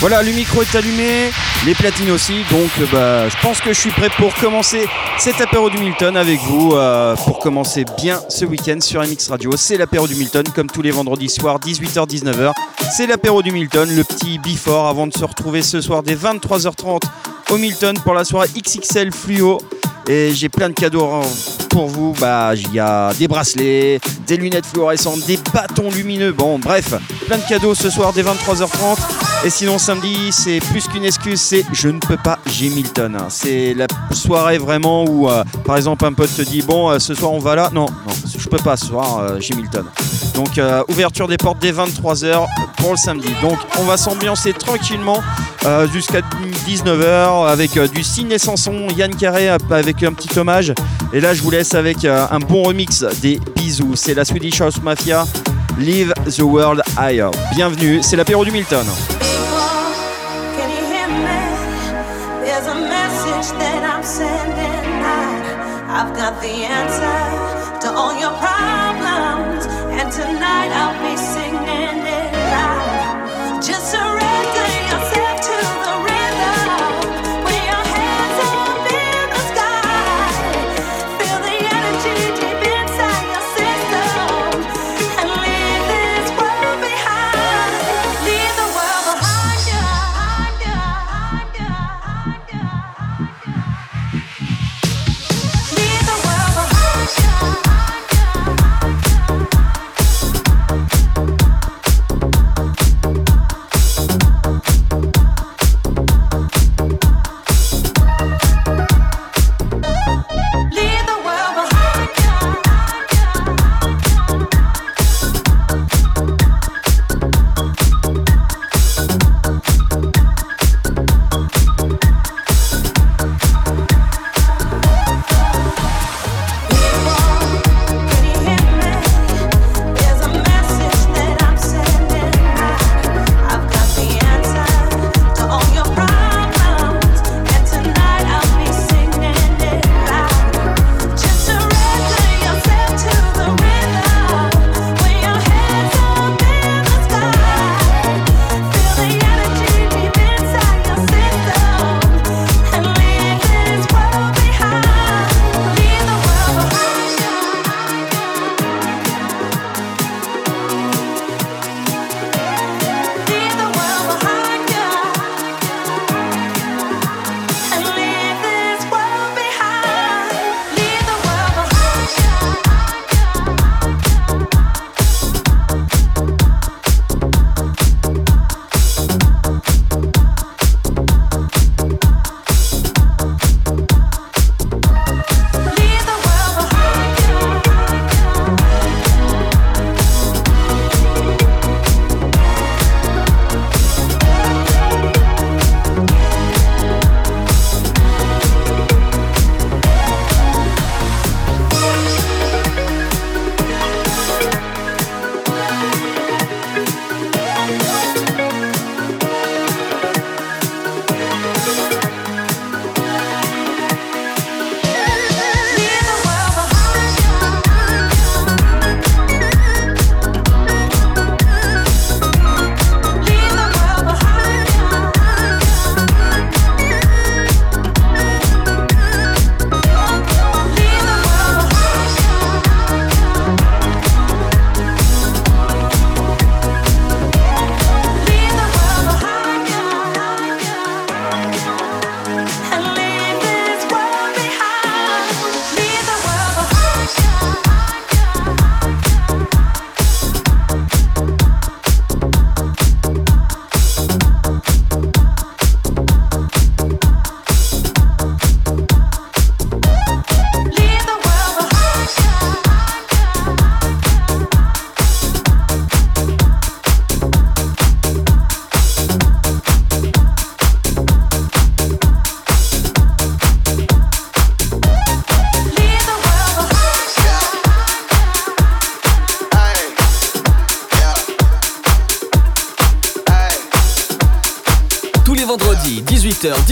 Voilà, le micro est allumé, les platines aussi, donc euh, bah, je pense que je suis prêt pour commencer cet apéro du Milton avec vous, euh, pour commencer bien ce week-end sur MX Radio. C'est l'apéro du Milton, comme tous les vendredis soirs, 18h-19h. C'est l'apéro du Milton, le petit before avant de se retrouver ce soir dès 23h30 au Milton pour la soirée XXL Fluo. Et j'ai plein de cadeaux pour vous. Bah, il y a des bracelets, des lunettes fluorescentes, des bâtons lumineux. Bon, bref, plein de cadeaux ce soir dès 23h30. Et sinon, samedi, c'est plus qu'une excuse, c'est je ne peux pas, j'ai Milton. C'est la soirée vraiment où, euh, par exemple, un pote te dit Bon, euh, ce soir on va là. Non, non, je peux pas ce soir, euh, j'ai Milton. Donc, ouverture des portes dès 23h pour le samedi. Donc, on va s'ambiancer tranquillement jusqu'à 19h avec du ciné Sanson, Yann Carré avec un petit hommage. Et là, je vous laisse avec un bon remix des bisous. C'est la Swedish House Mafia. Leave the World Higher. Bienvenue, c'est l'apéro du Milton.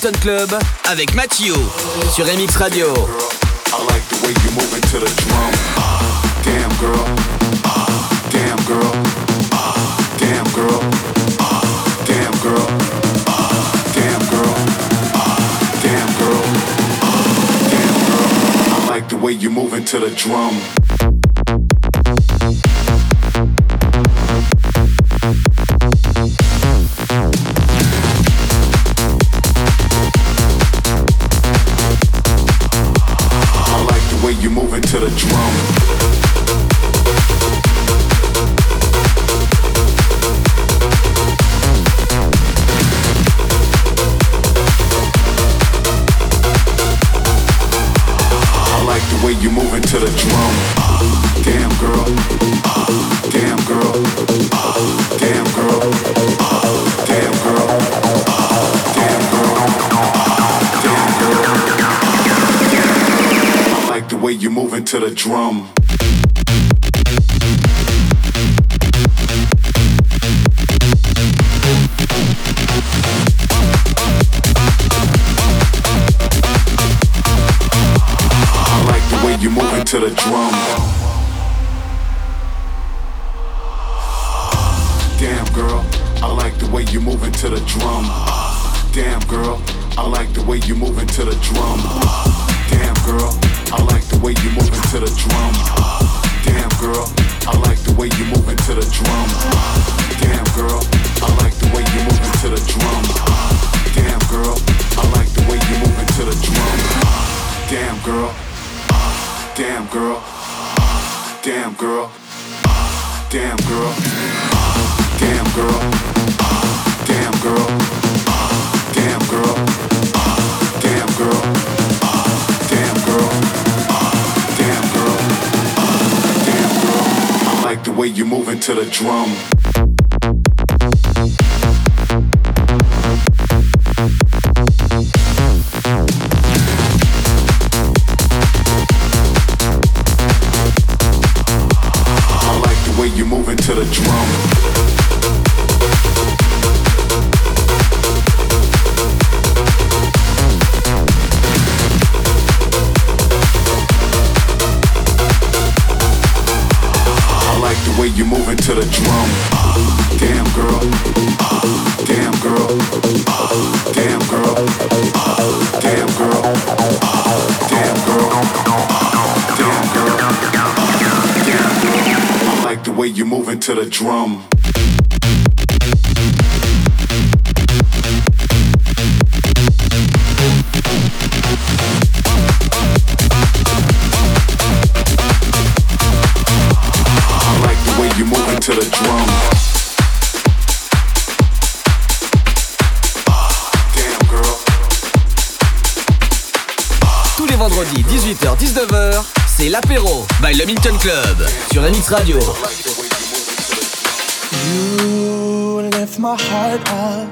Hampton Club avec Mathieu sur MX Radio. the way you're moving to the drum. the drum. I like the way you to the drum. L'apéro by Le Minton Club sur MX Radio. You lift my heart up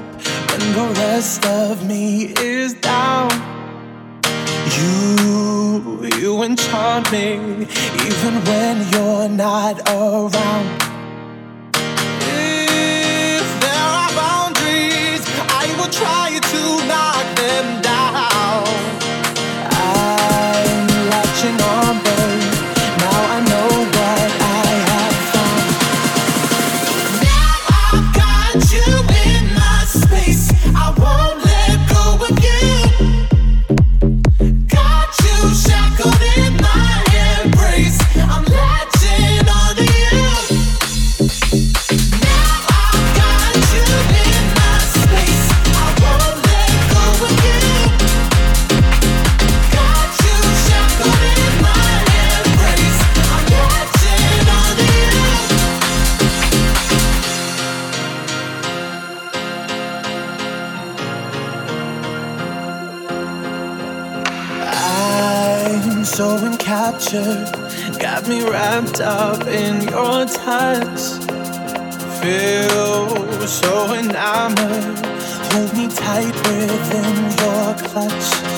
and the rest of me is down. You, you enchant me even when you're not around. got me wrapped up in your touch. Feel so enamored, hold me tight within your clutch.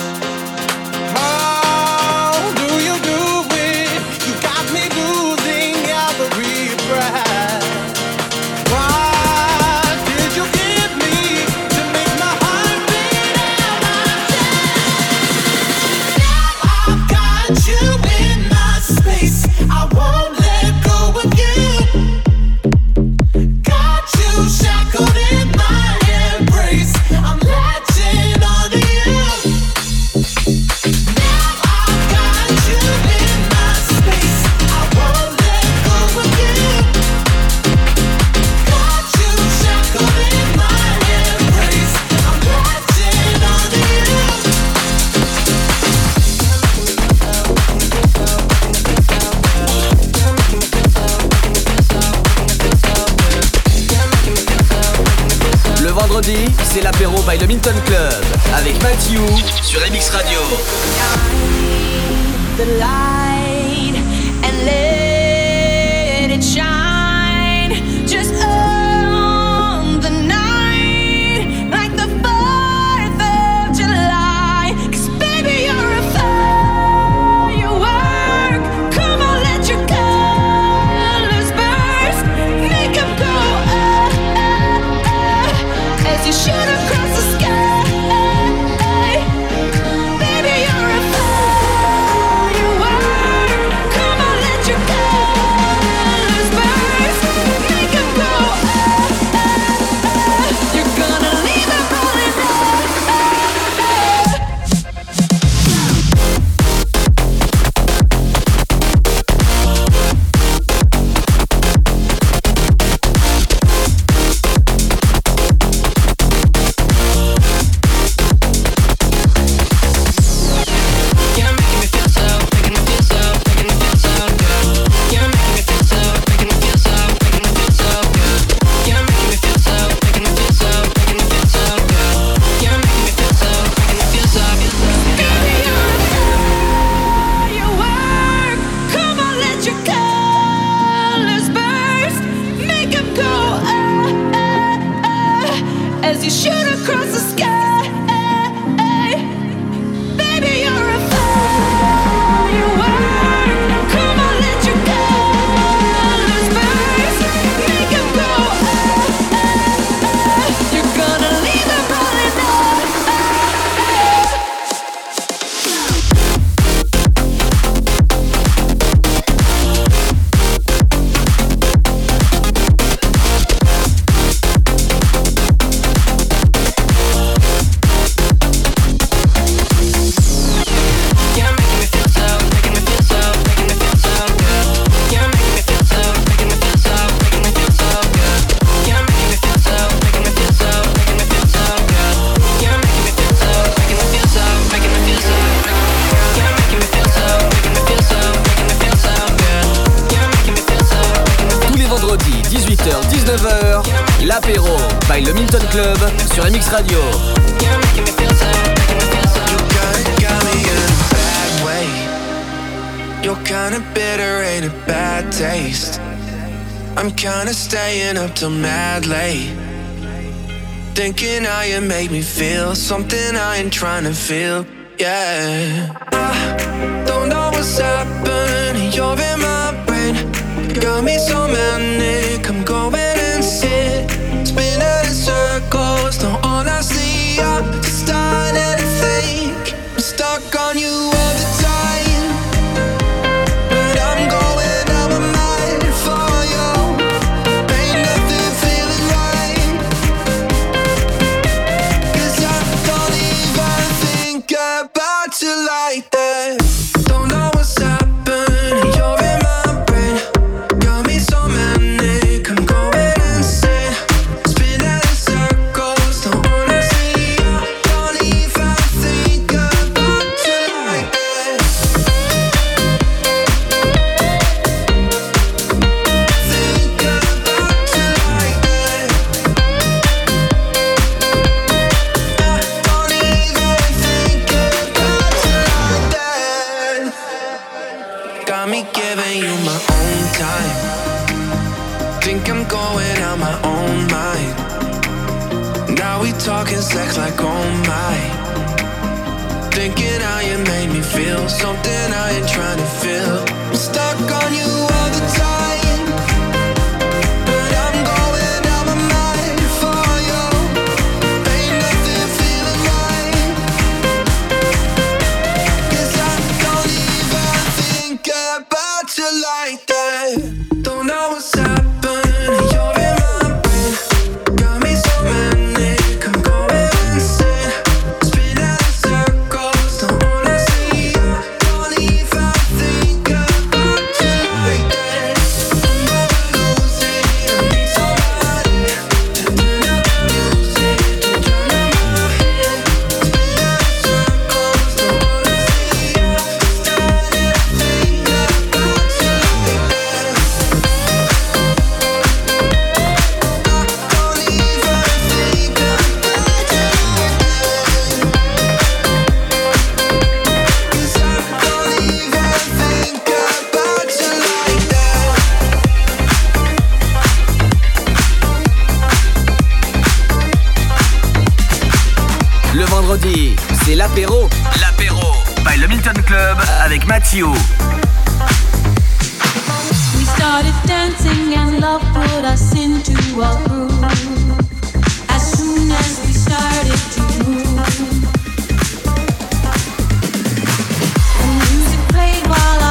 me feel something I ain't trying to feel. Yeah. like that. vendredi, c'est l'apéro. L'apéro by le Milton Club avec Mathieu. We started dancing and love put us into a groove. As soon as we started to move. The music played while I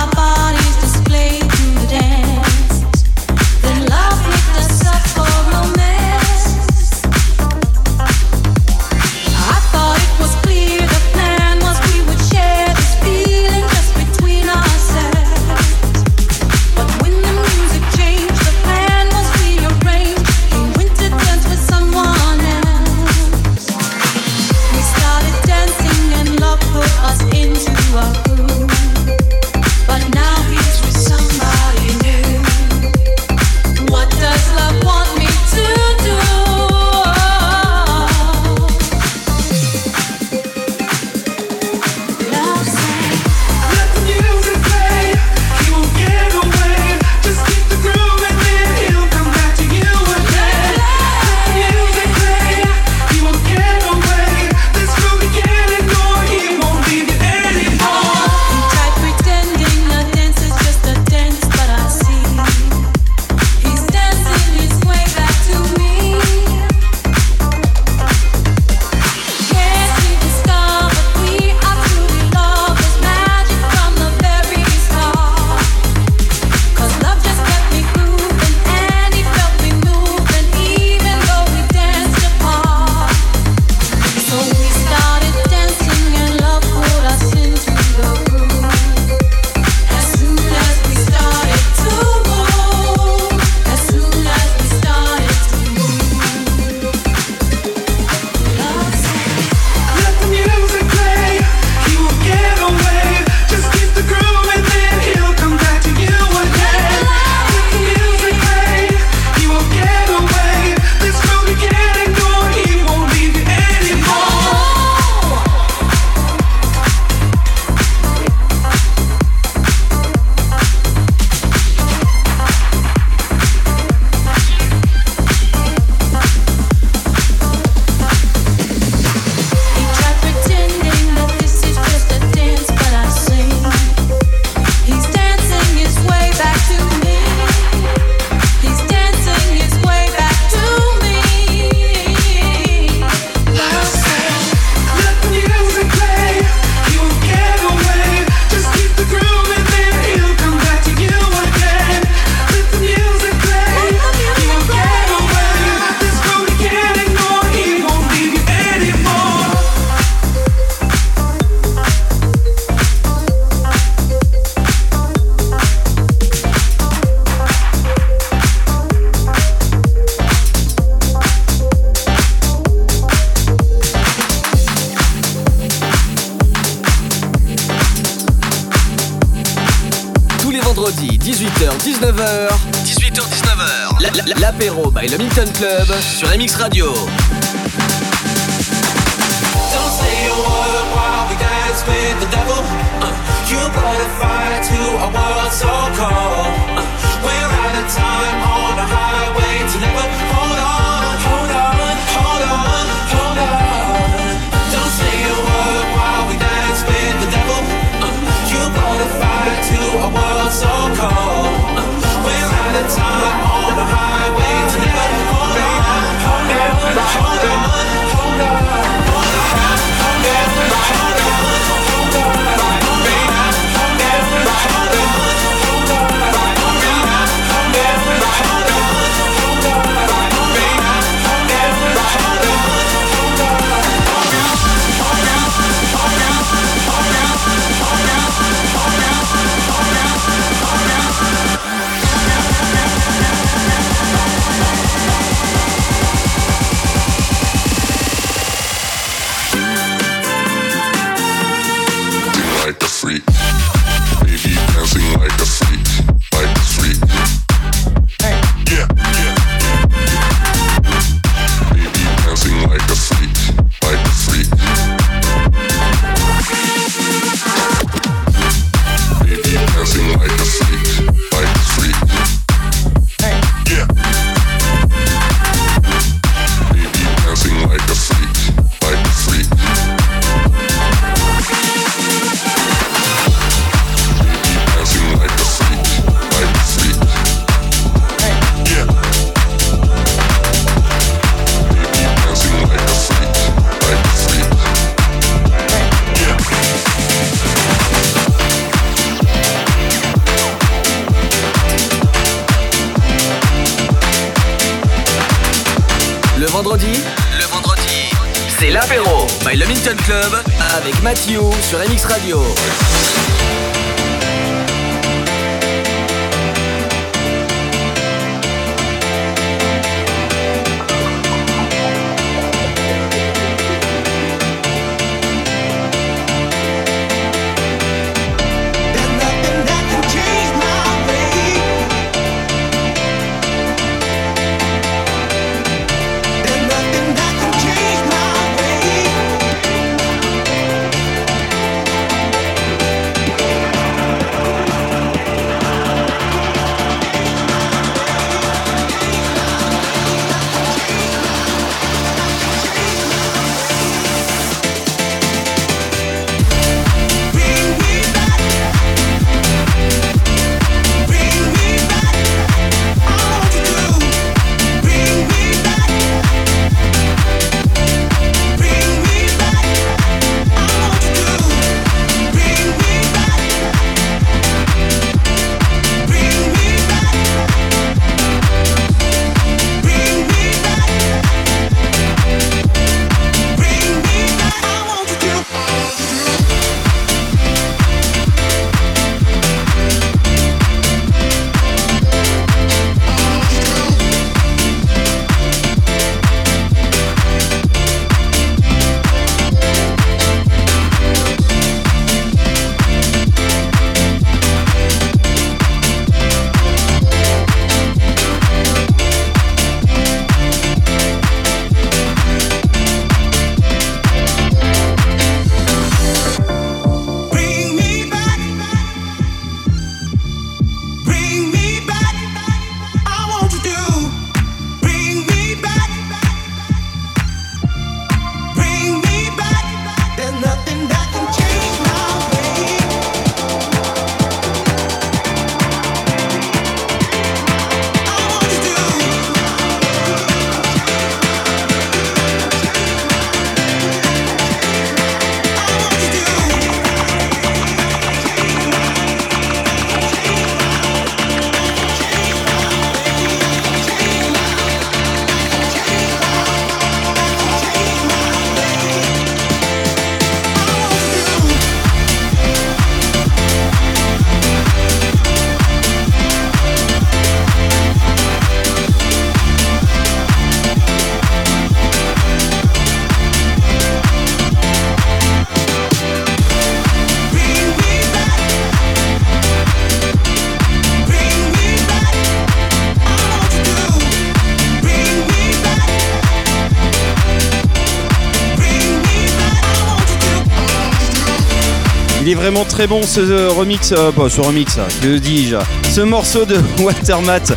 Il est vraiment très bon ce euh, remix, euh, ce remix, que dis-je Ce morceau de Watermat,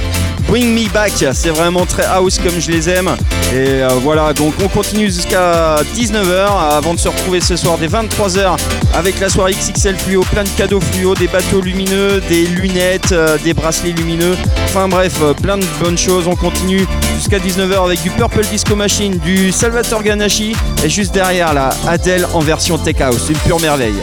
Bring Me Back, c'est vraiment très house comme je les aime. Et euh, voilà, donc on continue jusqu'à 19h avant de se retrouver ce soir dès 23h avec la soirée XXL fluo, plein de cadeaux fluo, des bateaux lumineux, des lunettes, des bracelets lumineux. Enfin bref, plein de bonnes choses. On continue jusqu'à 19h avec du Purple Disco Machine, du Salvatore Ganache et juste derrière la Adele en version Tech House, une pure merveille.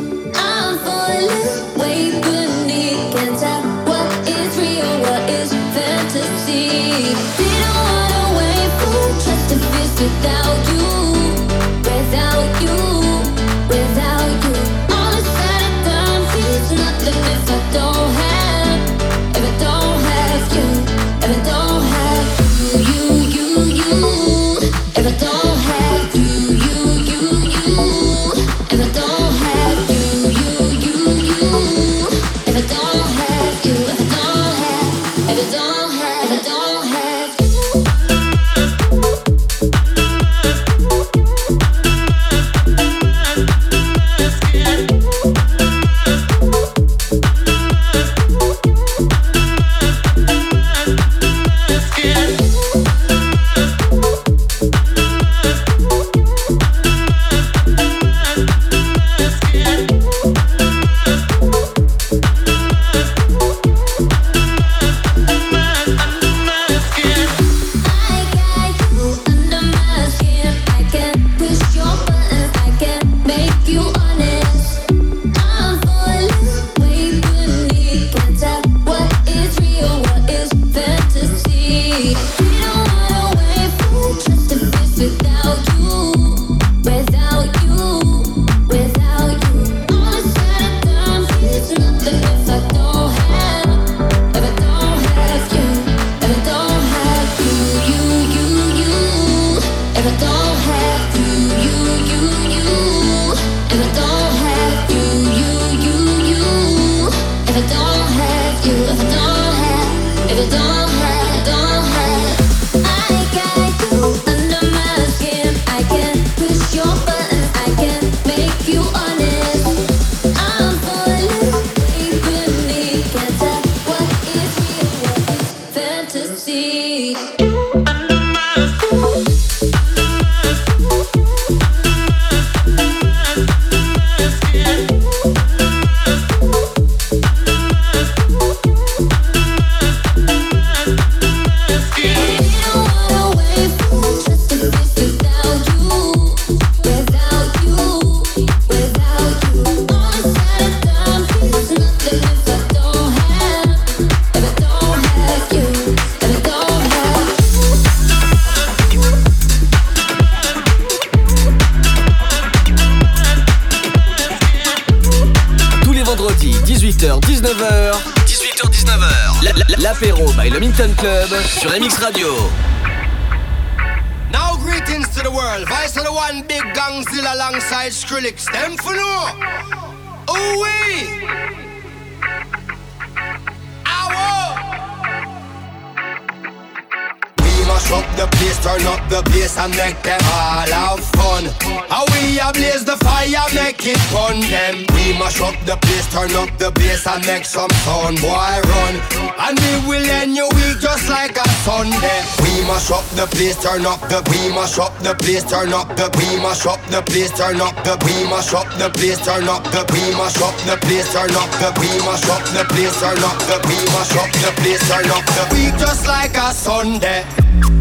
The place, turn up the. We mash up the place, turn up the. We mash up the place, turn up the. We mash up the place, turn up the. We mash up the place, turn up the. We mash up the place, turn up the. We mash up the place, turn up the. Week just like a Sunday.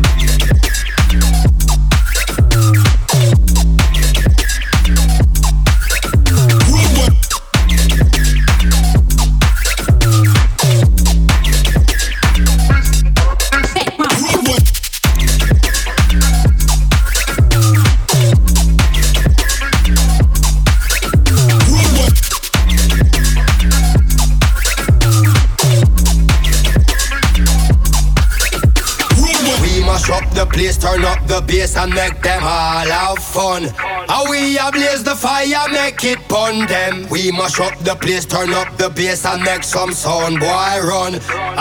Place, turn up the bass and make them all have fun. How we ablaze the fire, make it pun them. We mash up the place, turn up the bass and make some sound, boy run.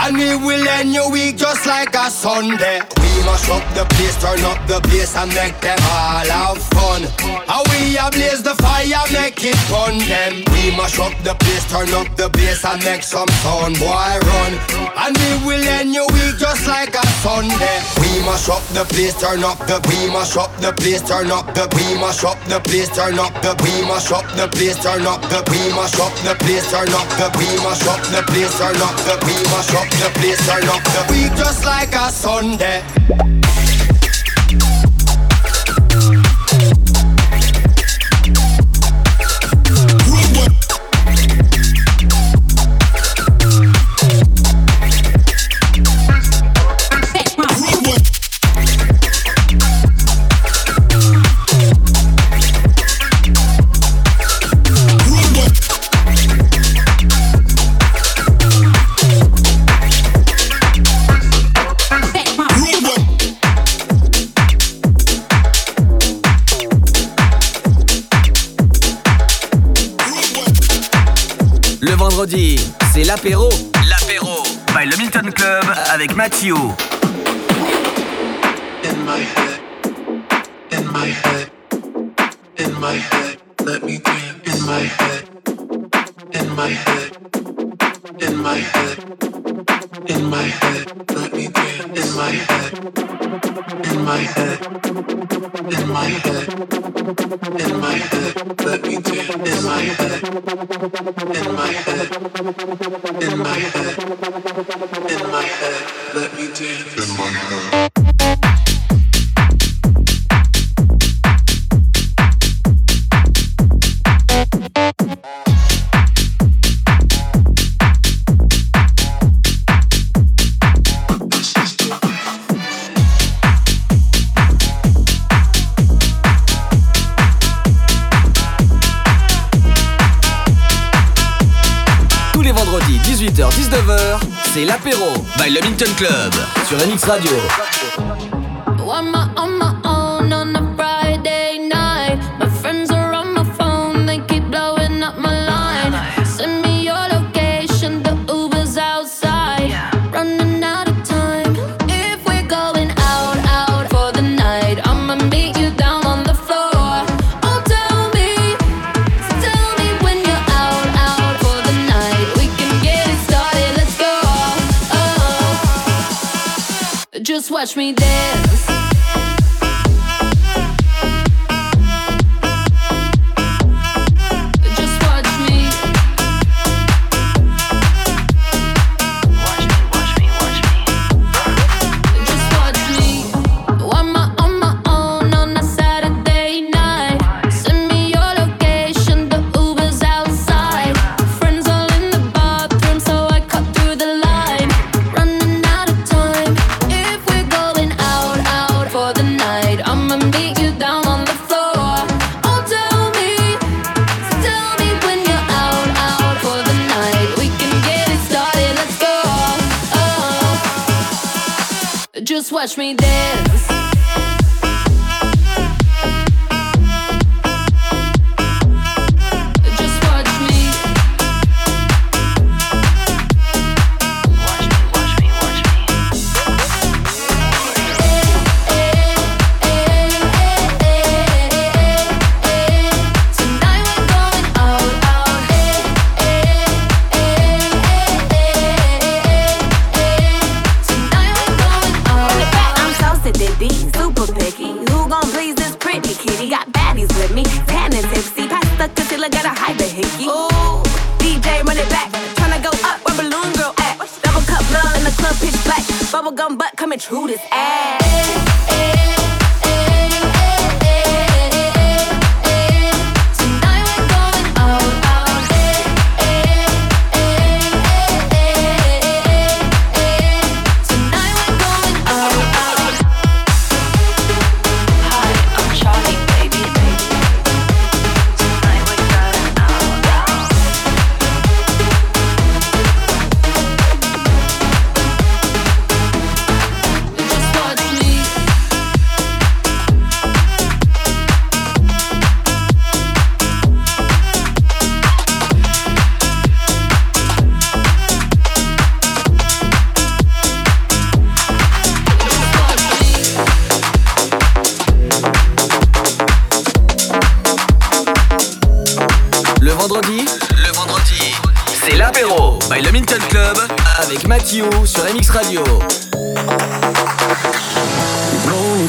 And we will end your week just like a Sunday. We mash up the place, turn up the bass and make them all have fun. How we ablaze the fire, make it pun them. We mash up the place, turn up the bass and make some sound, boy run. And we will end your week just like a Sunday. We mash up the place, turn up the. We mash up the place, turn up the. We mash up the place, turn up the. We mash up the place, turn up the. We mash up the place, turn up the. We mash up the place, turn up the. We mash up the place, turn up the. Week just like a Sunday. Bye. Vendredi, c'est l'apéro. L'apéro by le Milton Club avec Mathieu. in my head, in my head, in my head. Let me dance in my head, in my head, in my head, in my head. Let me dance in my head, 18h-19h, c'est l'apéro by le Club sur MX Radio. touch me there Watch me dance.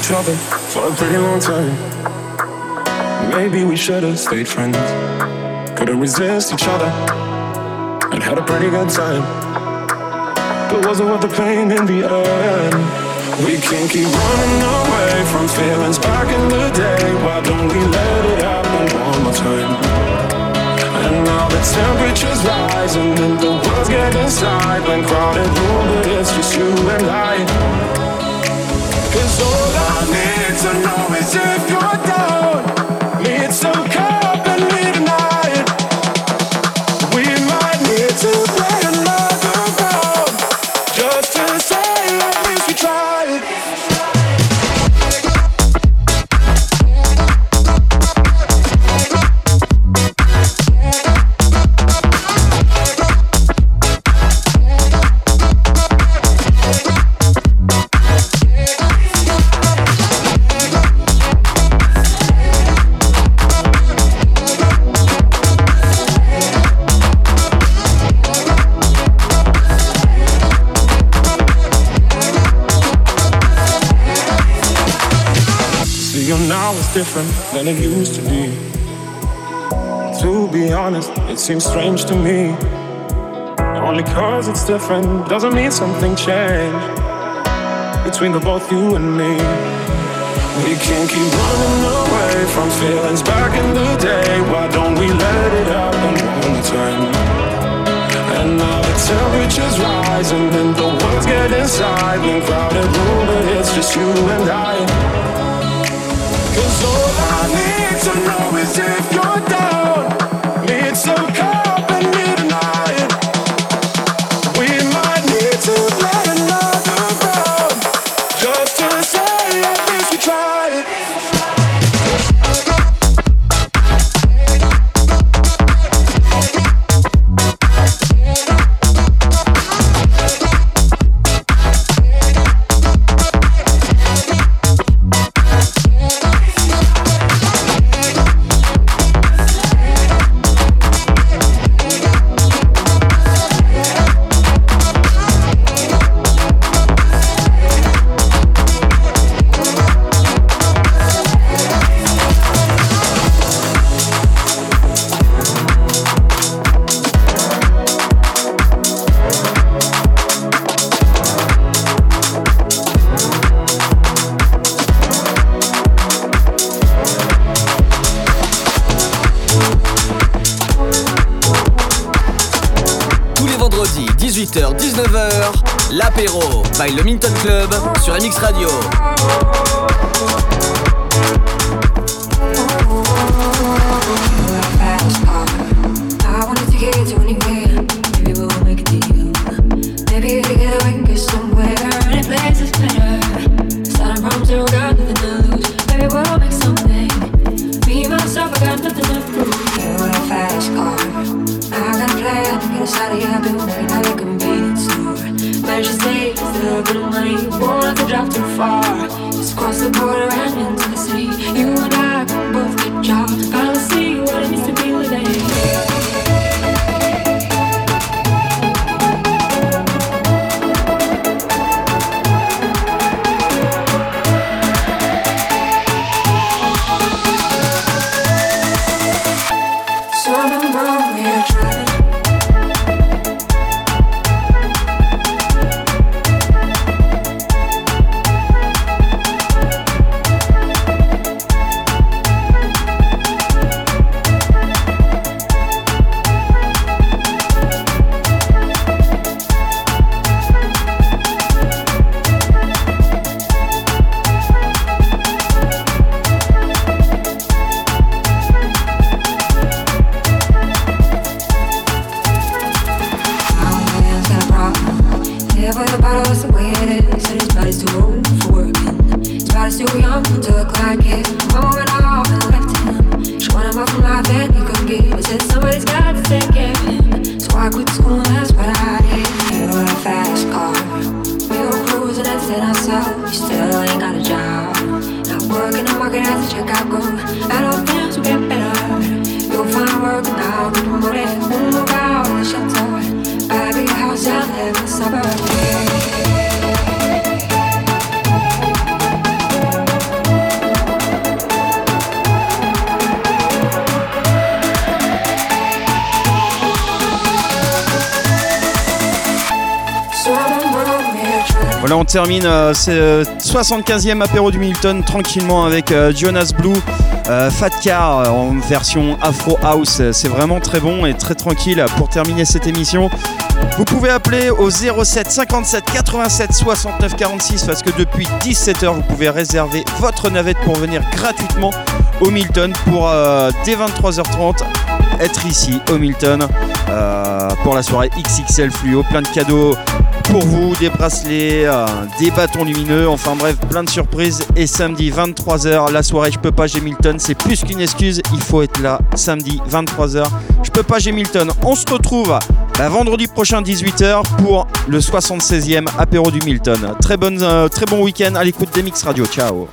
Each other for a pretty long time. Maybe we should have stayed friends. Couldn't resist each other and had a pretty good time. But wasn't worth the pain in the end. We can't keep running away from feelings back in the day. Why don't we let it happen one more time? And now the temperature's rising and the world's getting silent. Crowded room, but it's just you and I. Cause all I need to know is if you're down. Need some company different than it used to be. To be honest, it seems strange to me. Only cause it's different doesn't mean something changed between the both you and me. We can't keep running away from feelings back in the day. Why don't we let it happen one time? And now the temperature's rising and the world's getting silent. Crowded room, but it's just you and I. Cause all I need to know is if you're down. Need some company termine euh, ce euh, 75e apéro du Milton tranquillement avec euh, Jonas Blue, euh, Fat Car euh, en version Afro House. C'est vraiment très bon et très tranquille pour terminer cette émission. Vous pouvez appeler au 07 57 87 69 46 parce que depuis 17h, vous pouvez réserver votre navette pour venir gratuitement au Milton pour euh, dès 23h30 être ici au Milton euh, pour la soirée XXL Fluo. Plein de cadeaux pour vous, des bracelets, euh, des bâtons lumineux, enfin bref, plein de surprises. Et samedi 23h, la soirée Je peux pas, j'ai Milton, c'est plus qu'une excuse, il faut être là samedi 23h. Je peux pas, j'ai Milton. On se retrouve bah, vendredi prochain 18h pour le 76e apéro du Milton. Très, bonne, euh, très bon week-end à l'écoute des Mix Radio. Ciao